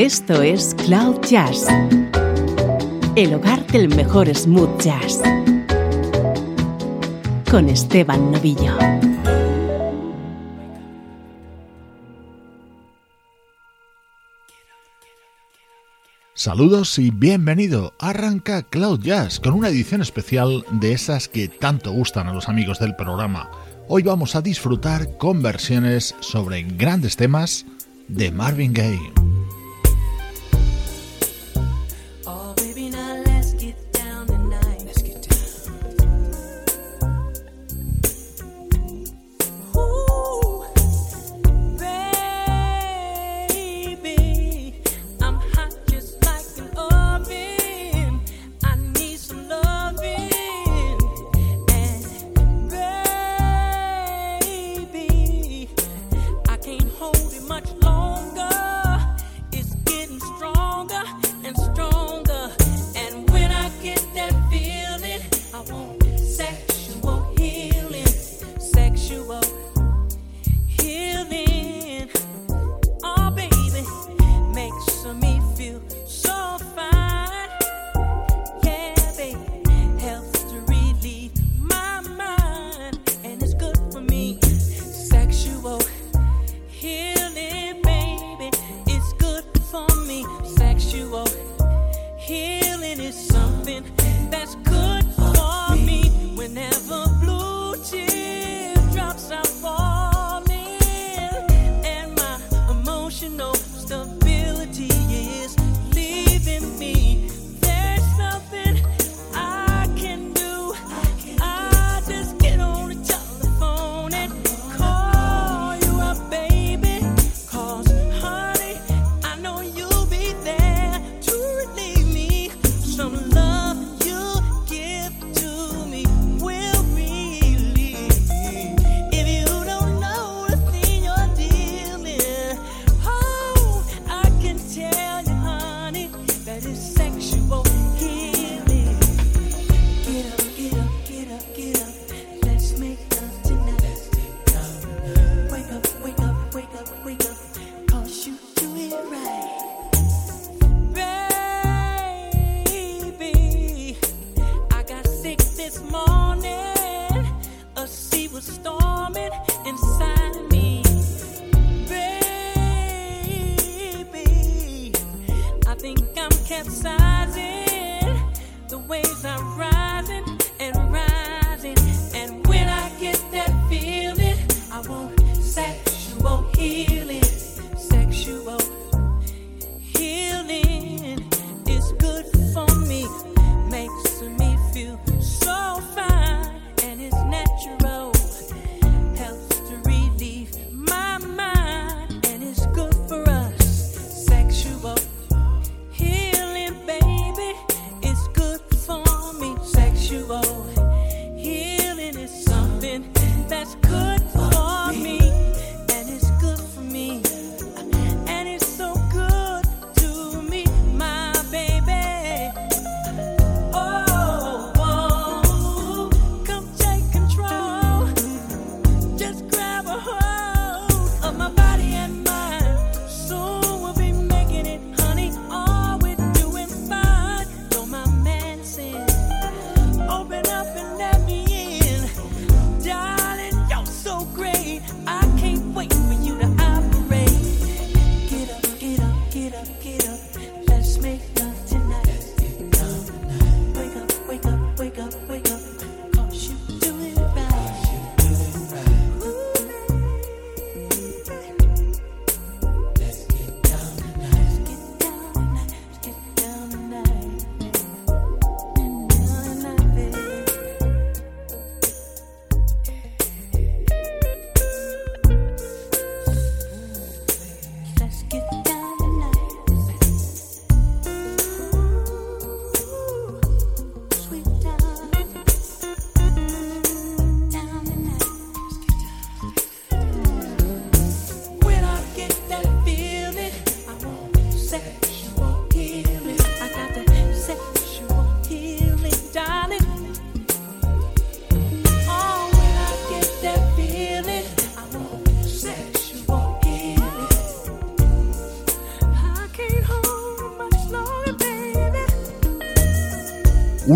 Esto es Cloud Jazz, el hogar del mejor smooth jazz, con Esteban Novillo. Saludos y bienvenido. Arranca Cloud Jazz con una edición especial de esas que tanto gustan a los amigos del programa. Hoy vamos a disfrutar con versiones sobre grandes temas de Marvin Gaye. stability is.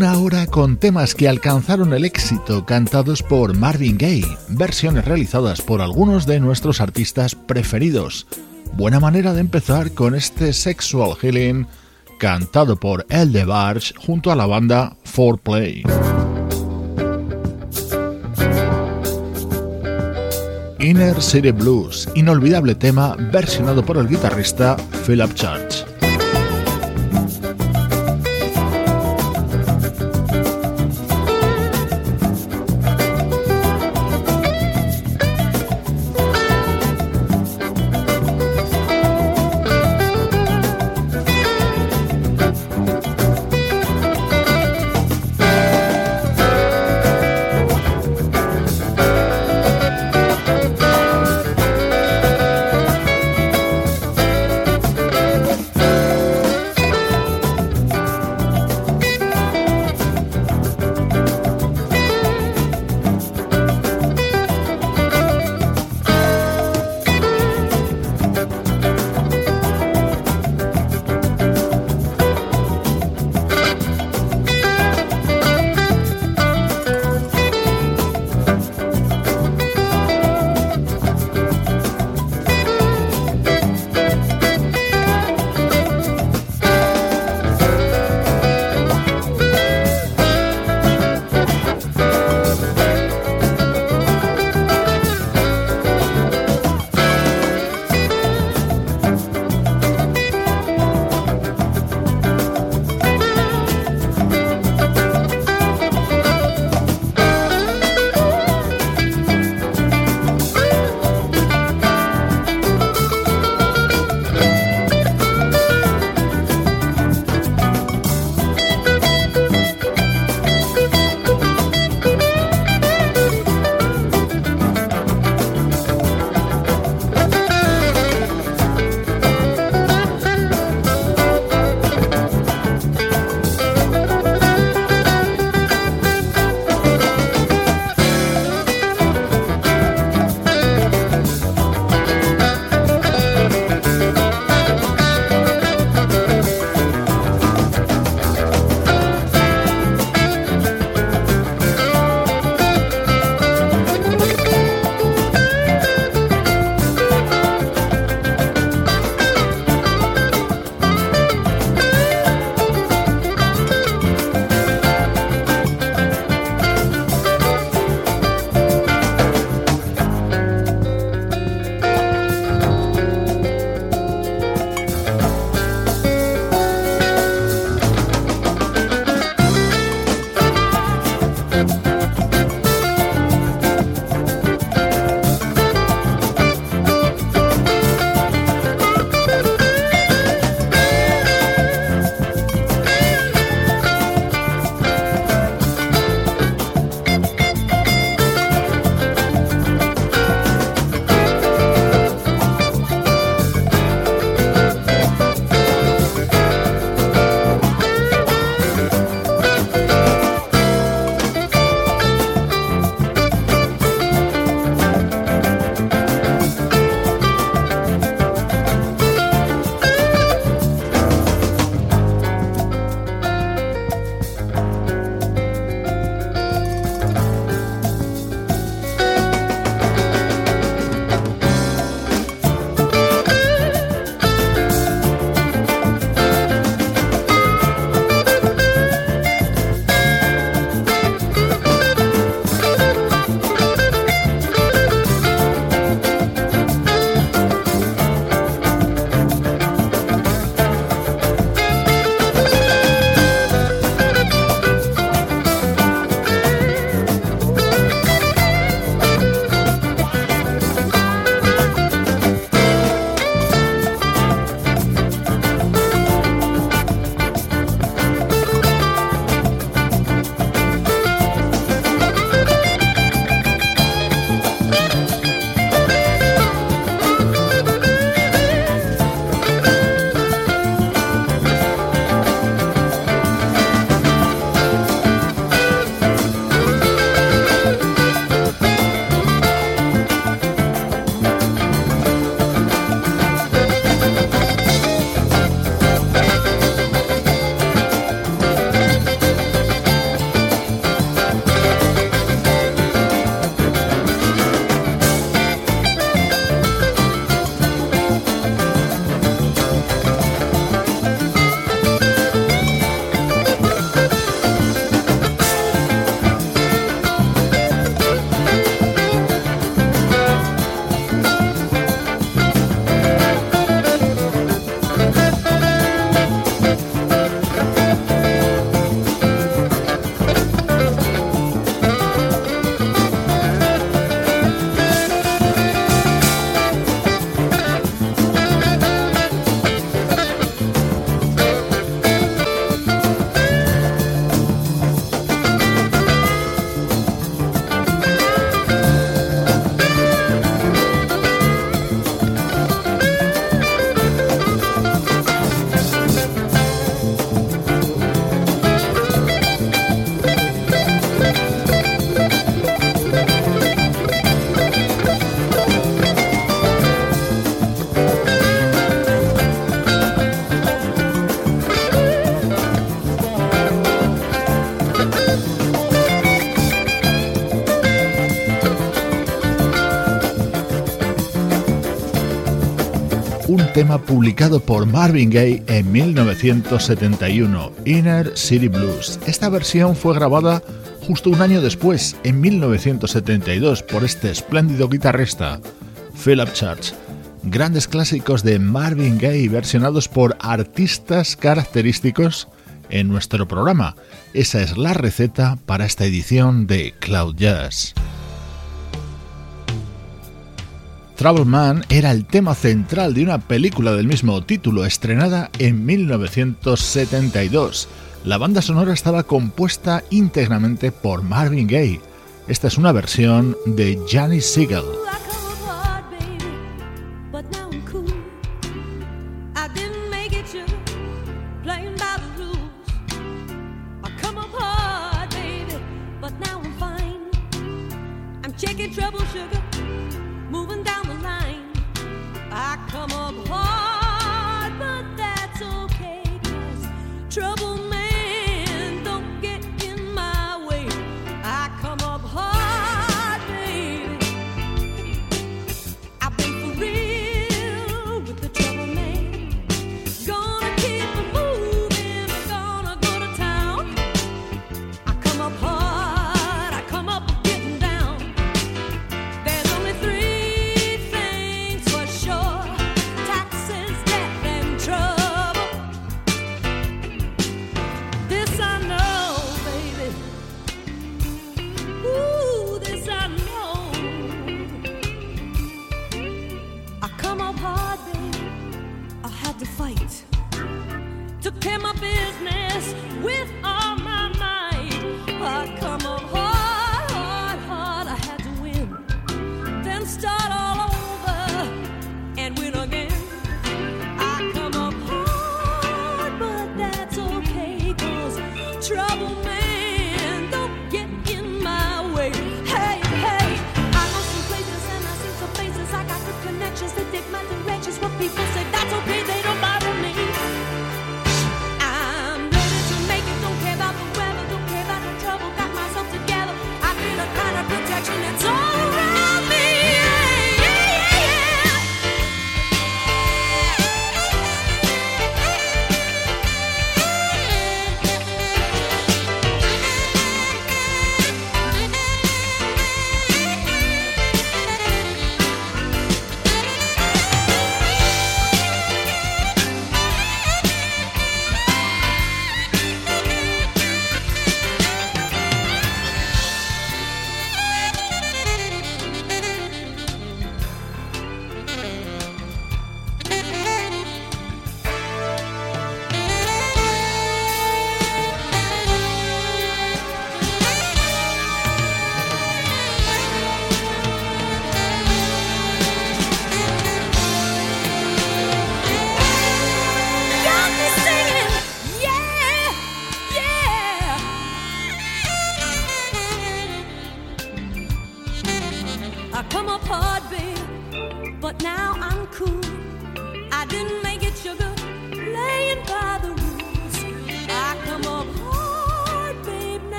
Una hora con temas que alcanzaron el éxito cantados por Marvin Gaye, versiones realizadas por algunos de nuestros artistas preferidos. Buena manera de empezar con este Sexual Healing cantado por El de Barge junto a la banda 4Play. Inner City Blues, inolvidable tema versionado por el guitarrista Philip Church. Tema publicado por Marvin Gaye en 1971, Inner City Blues. Esta versión fue grabada justo un año después, en 1972, por este espléndido guitarrista, Philip Church. Grandes clásicos de Marvin Gaye versionados por artistas característicos en nuestro programa. Esa es la receta para esta edición de Cloud Jazz. Trouble Man era el tema central de una película del mismo título estrenada en 1972. La banda sonora estaba compuesta íntegramente por Marvin Gaye. Esta es una versión de Johnny Siegel.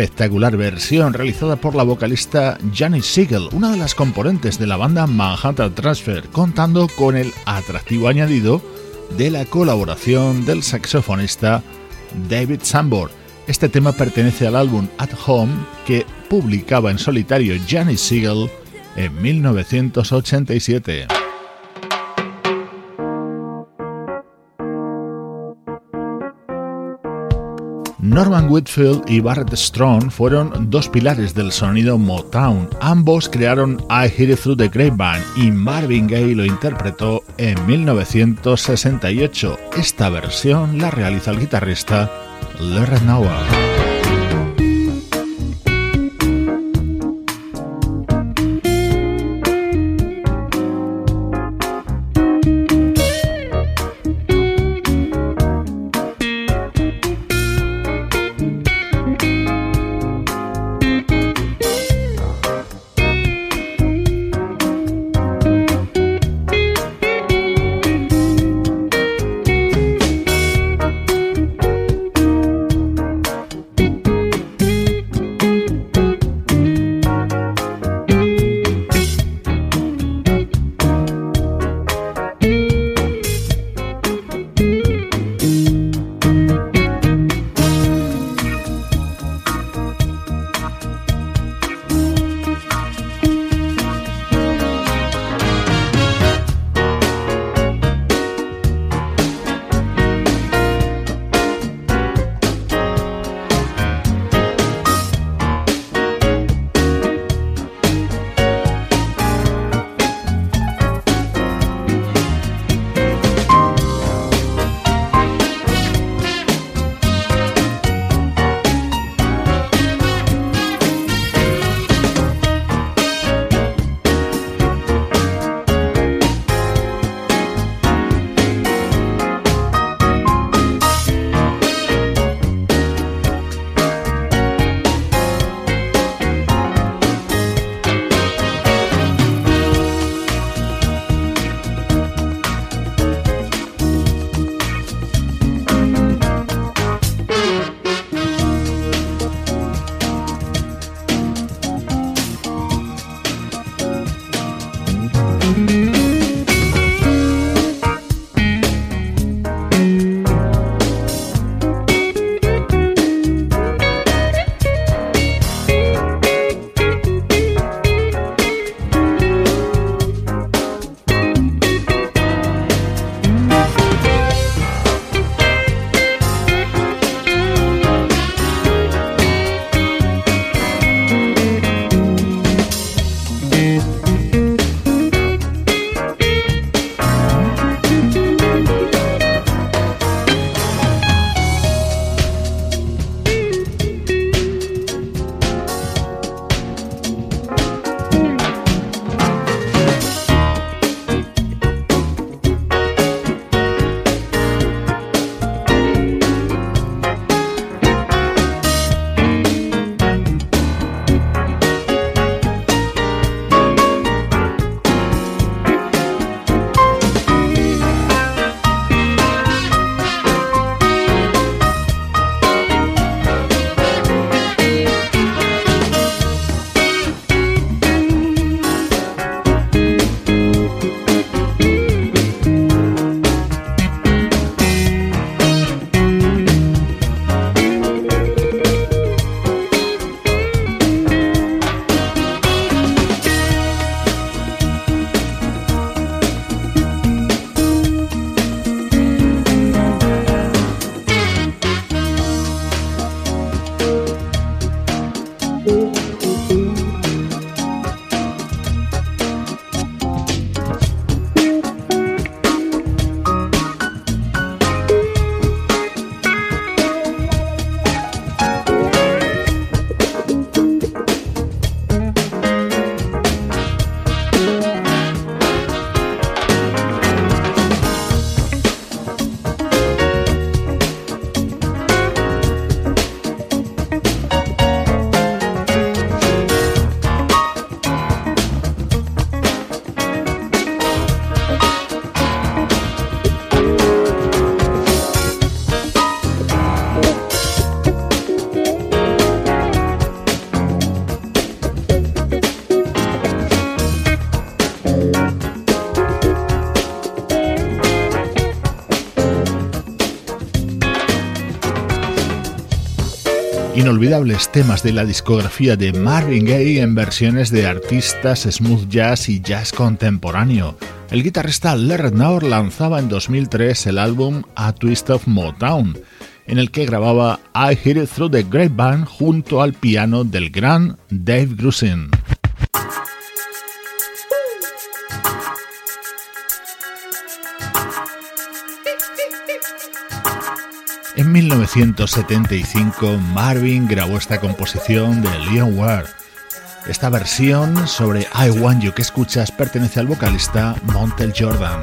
Espectacular versión realizada por la vocalista Janis Siegel, una de las componentes de la banda Manhattan Transfer, contando con el atractivo añadido de la colaboración del saxofonista David Sambor. Este tema pertenece al álbum At Home que publicaba en solitario Janis Siegel en 1987. Norman Whitfield y Barrett Strong fueron dos pilares del sonido Motown. Ambos crearon I Hear It Through the Grapevine y Marvin Gaye lo interpretó en 1968. Esta versión la realiza el guitarrista Larry Noah. Inolvidables temas de la discografía de Marvin Gaye en versiones de artistas smooth jazz y jazz contemporáneo. El guitarrista Larry Naur lanzaba en 2003 el álbum A Twist of Motown, en el que grababa I Hear It Through the Grapevine junto al piano del gran Dave Grusin. En 1975, Marvin grabó esta composición de Leon Ward. Esta versión sobre I Want You que escuchas pertenece al vocalista Montel Jordan.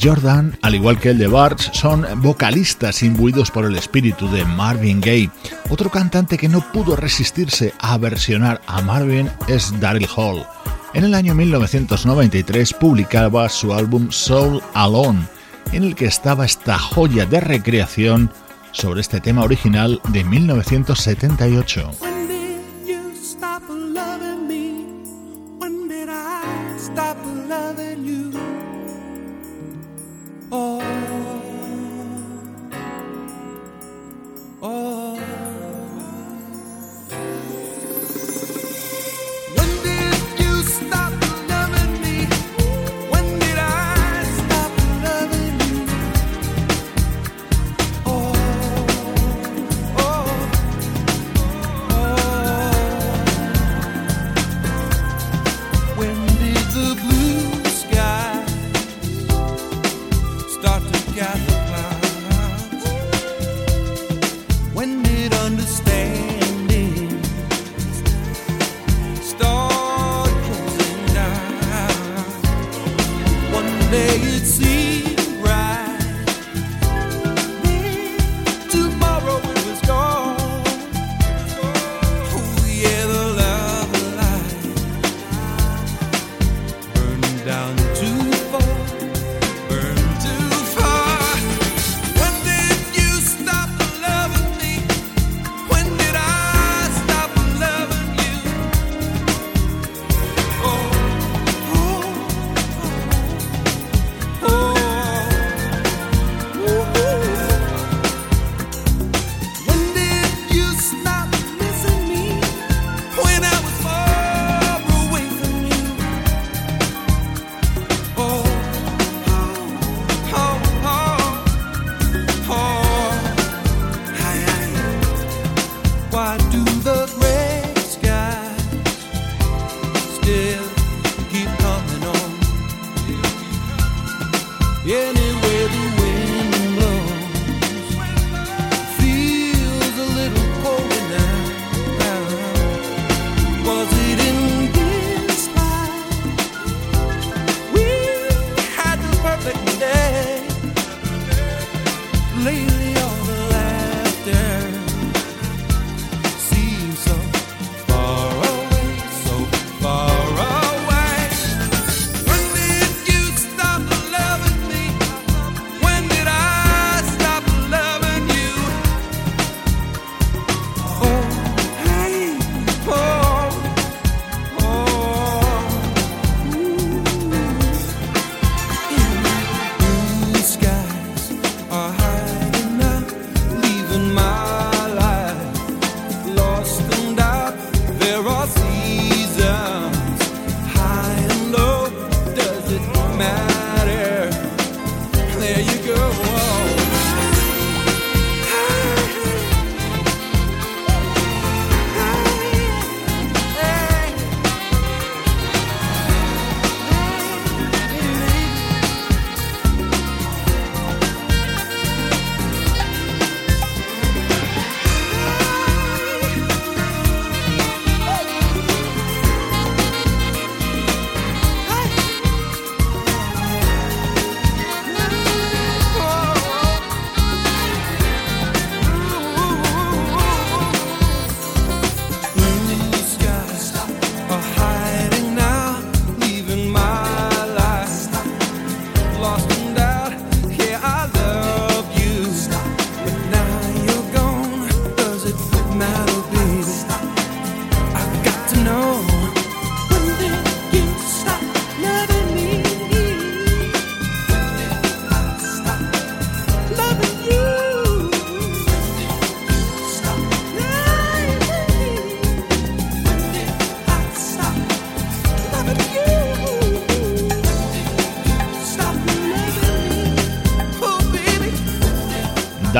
Jordan, al igual que el de Barts, son vocalistas imbuidos por el espíritu de Marvin Gaye. Otro cantante que no pudo resistirse a versionar a Marvin es Daryl Hall. En el año 1993 publicaba su álbum Soul Alone, en el que estaba esta joya de recreación sobre este tema original de 1978.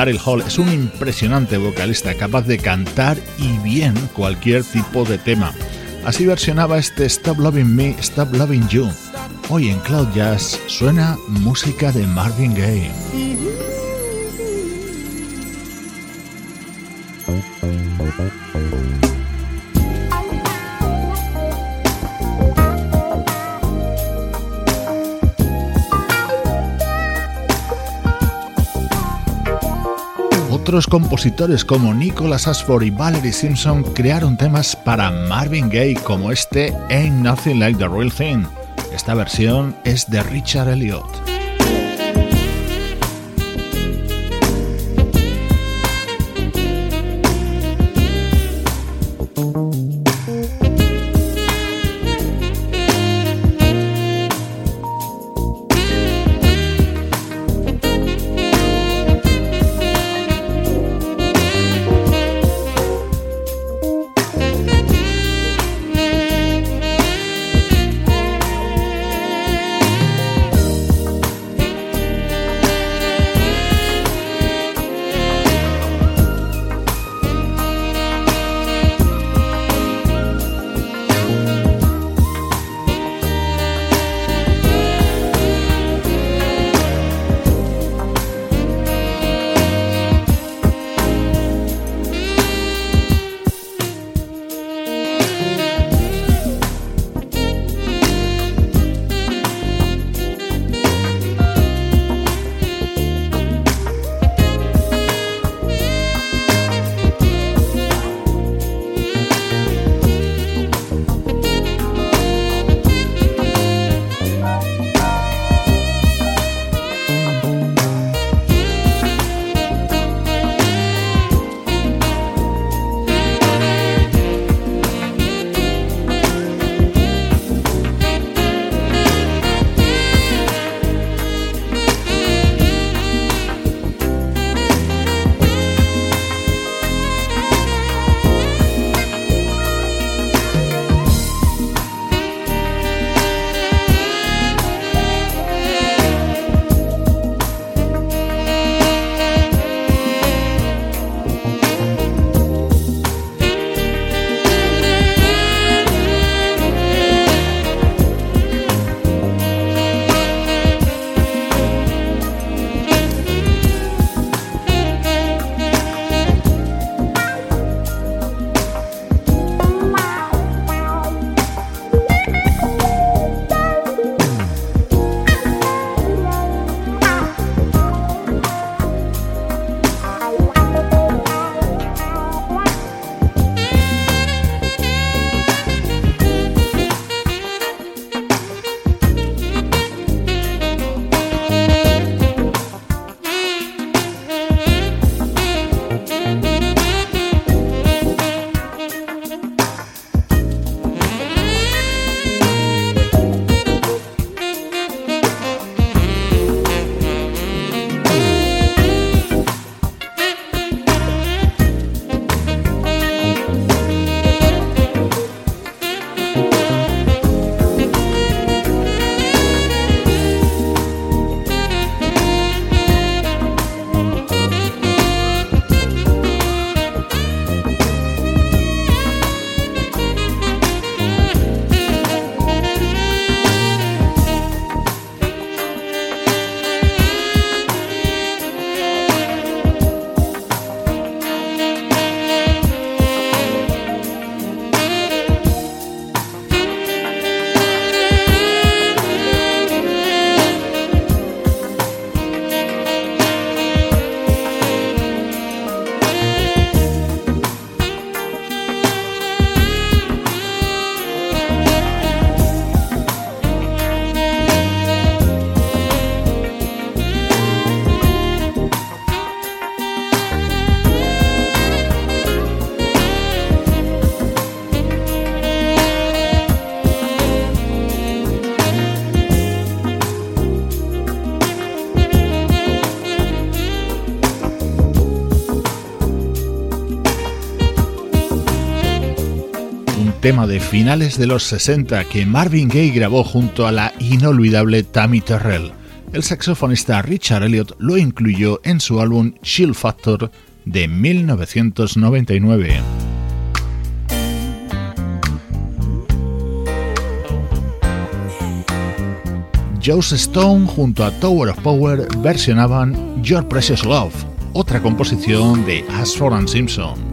Daryl Hall es un impresionante vocalista capaz de cantar y bien cualquier tipo de tema. Así versionaba este Stop Loving Me, Stop Loving You. Hoy en Cloud Jazz suena música de Marvin Gaye. Otros compositores como Nicholas Ashford y Valerie Simpson crearon temas para Marvin Gaye como este Ain't Nothing Like the Real Thing. Esta versión es de Richard Elliott. Tema de finales de los 60 que Marvin Gaye grabó junto a la inolvidable Tammy Terrell. El saxofonista Richard Elliot lo incluyó en su álbum Chill Factor de 1999. Joe Stone junto a Tower of Power versionaban Your Precious Love, otra composición de Ashford and Simpson.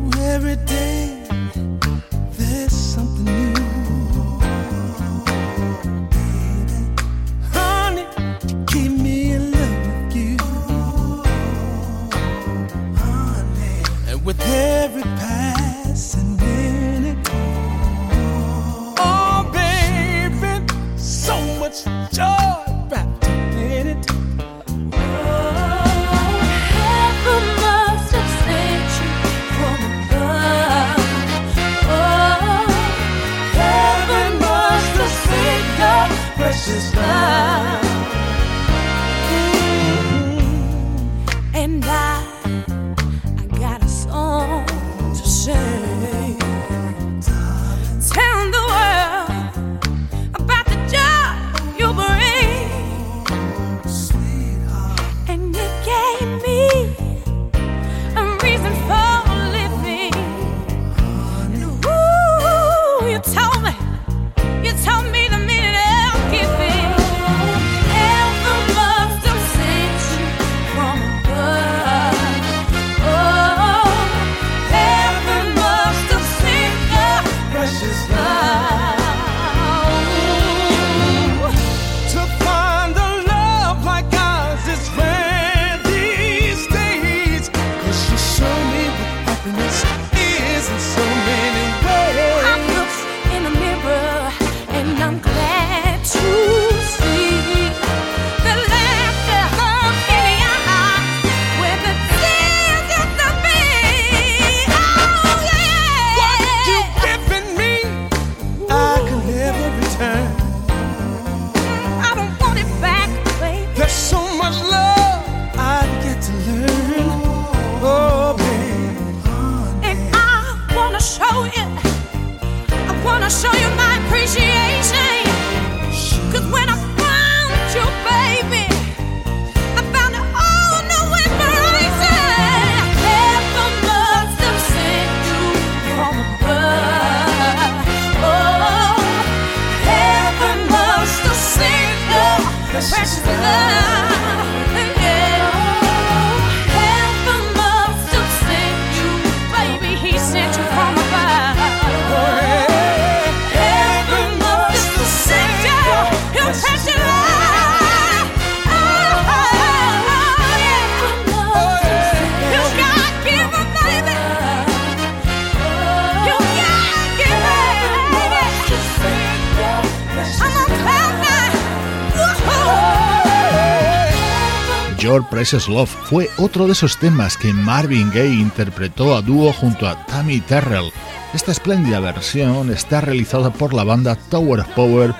Precious Love fue otro de esos temas que Marvin Gaye interpretó a dúo junto a Tammy Terrell. Esta espléndida versión está realizada por la banda Tower of Power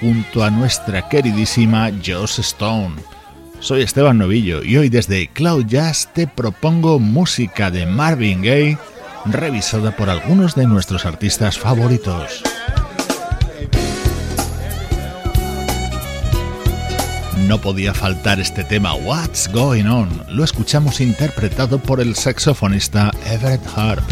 junto a nuestra queridísima Joss Stone. Soy Esteban Novillo y hoy desde Cloud Jazz te propongo música de Marvin Gaye revisada por algunos de nuestros artistas favoritos. No podía faltar este tema What's Going On. Lo escuchamos interpretado por el saxofonista Everett Harp.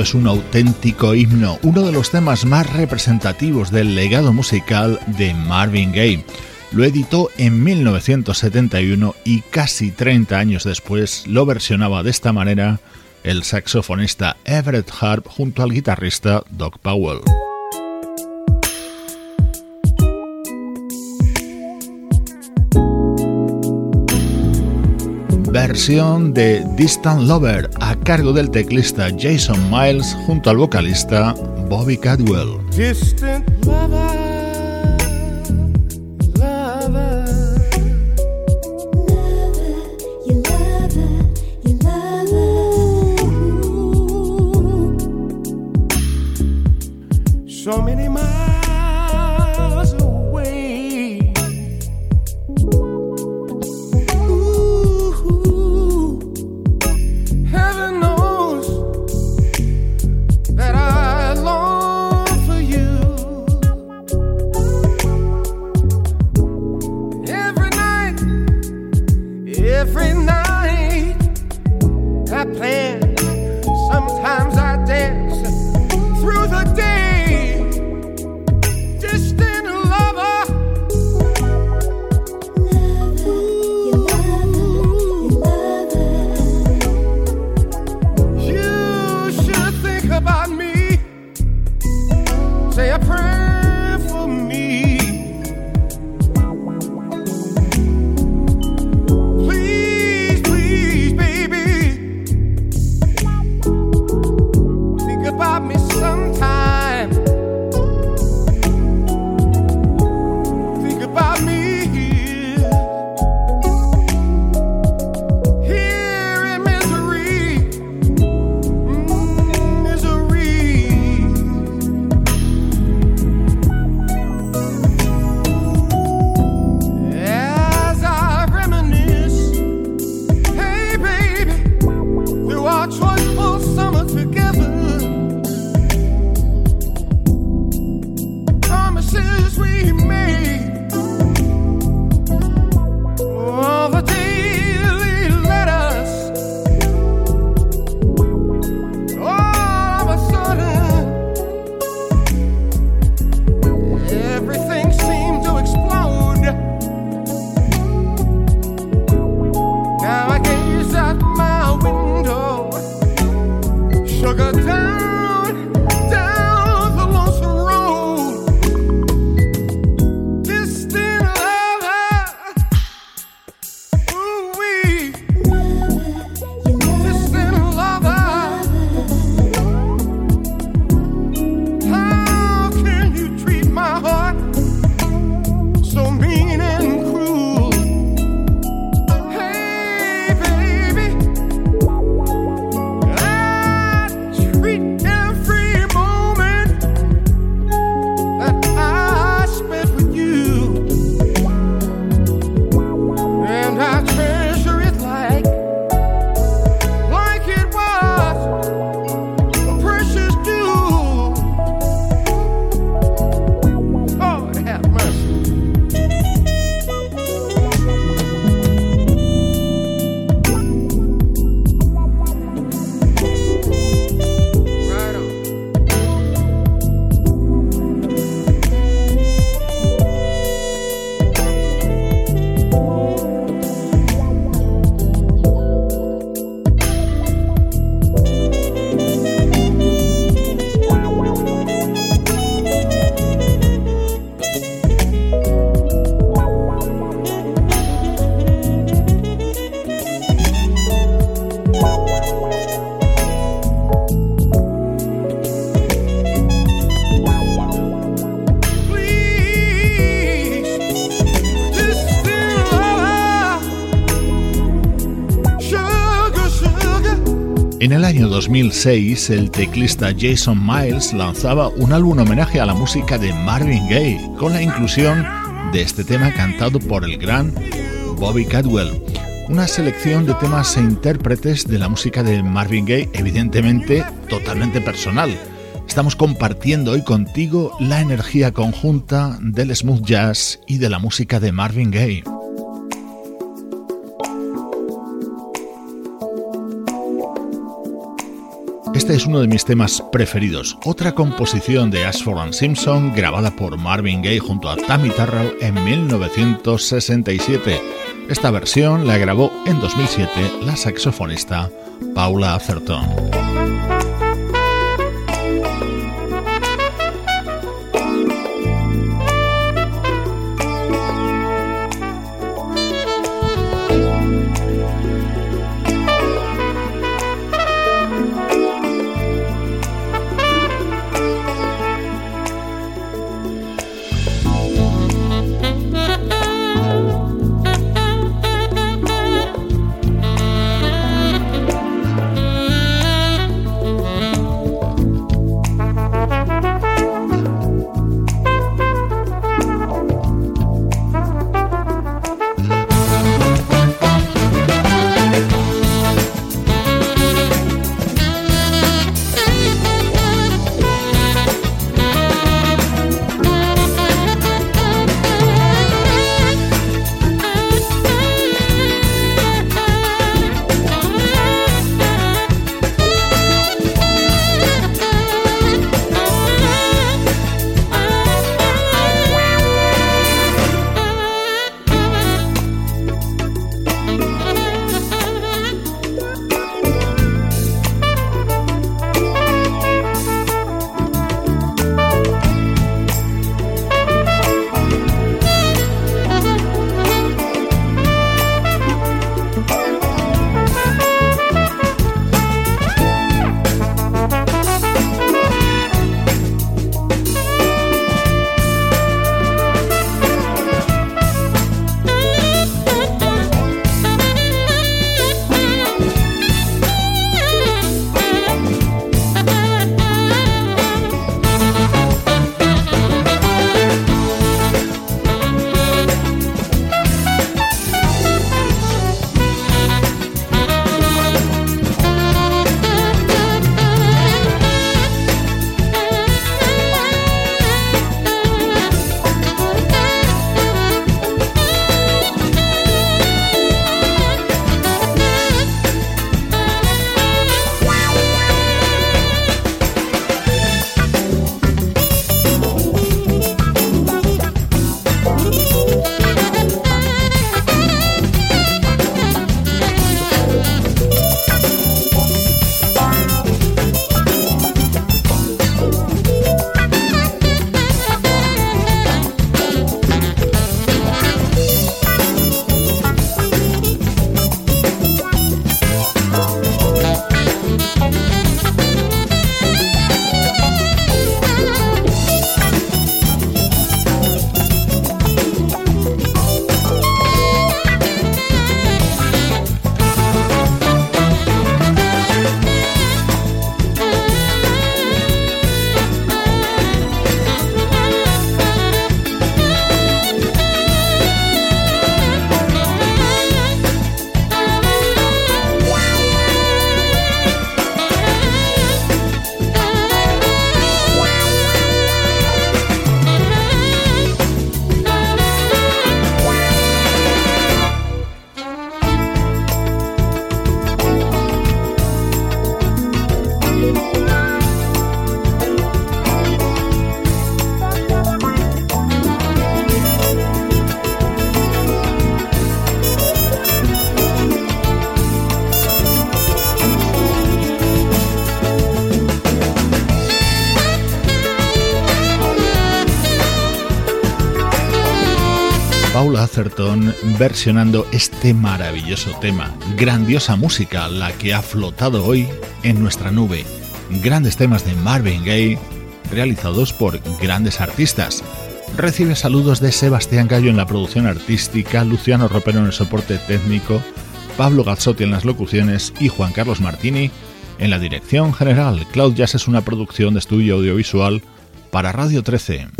Es un auténtico himno, uno de los temas más representativos del legado musical de Marvin Gaye. Lo editó en 1971 y casi 30 años después lo versionaba de esta manera el saxofonista Everett Harp junto al guitarrista Doc Powell. Versión de Distant Lover a cargo del teclista Jason Miles junto al vocalista Bobby Cadwell. El año 2006, el teclista Jason Miles lanzaba un álbum homenaje a la música de Marvin Gaye, con la inclusión de este tema cantado por el gran Bobby Cadwell. Una selección de temas e intérpretes de la música de Marvin Gaye, evidentemente totalmente personal. Estamos compartiendo hoy contigo la energía conjunta del smooth jazz y de la música de Marvin Gaye. Este es uno de mis temas preferidos, otra composición de Ashford Simpson grabada por Marvin Gaye junto a Tammy Terrell en 1967. Esta versión la grabó en 2007 la saxofonista Paula Atherton. Versionando este maravilloso tema. Grandiosa música la que ha flotado hoy en nuestra nube. Grandes temas de Marvin Gaye realizados por grandes artistas. Recibe saludos de Sebastián Gallo en la producción artística, Luciano Ropero en el soporte técnico, Pablo Gazzotti en las locuciones y Juan Carlos Martini en la dirección general. Cloud Jazz es una producción de estudio audiovisual para Radio 13.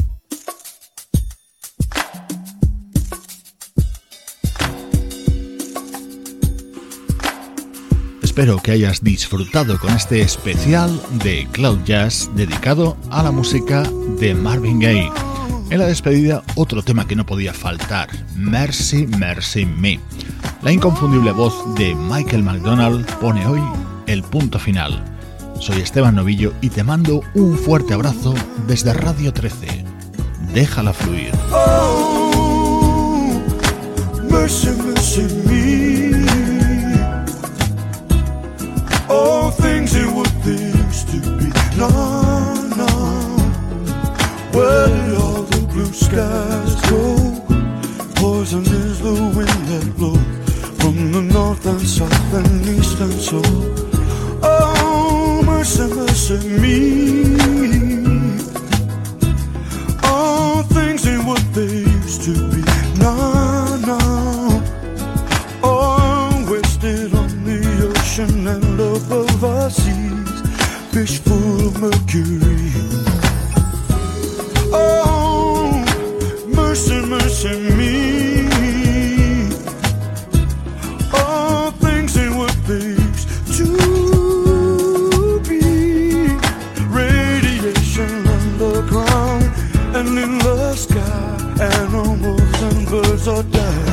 Espero que hayas disfrutado con este especial de Cloud Jazz dedicado a la música de Marvin Gaye. En la despedida, otro tema que no podía faltar, Mercy, Mercy Me. La inconfundible voz de Michael McDonald pone hoy el punto final. Soy Esteban Novillo y te mando un fuerte abrazo desde Radio 13. Déjala fluir. Oh, mercy, me. No, no. Where did all the blue skies go? Poison is the wind that blows from the north and south and east and south. Oh, mercy, mercy me. All things ain't what they used to be. No, no. Oh, wasted on the ocean and above our seas. Fish full of mercury. Oh, mercy, mercy me. All things ain't what they to be. Radiation underground and in the sky, animals and birds are dying.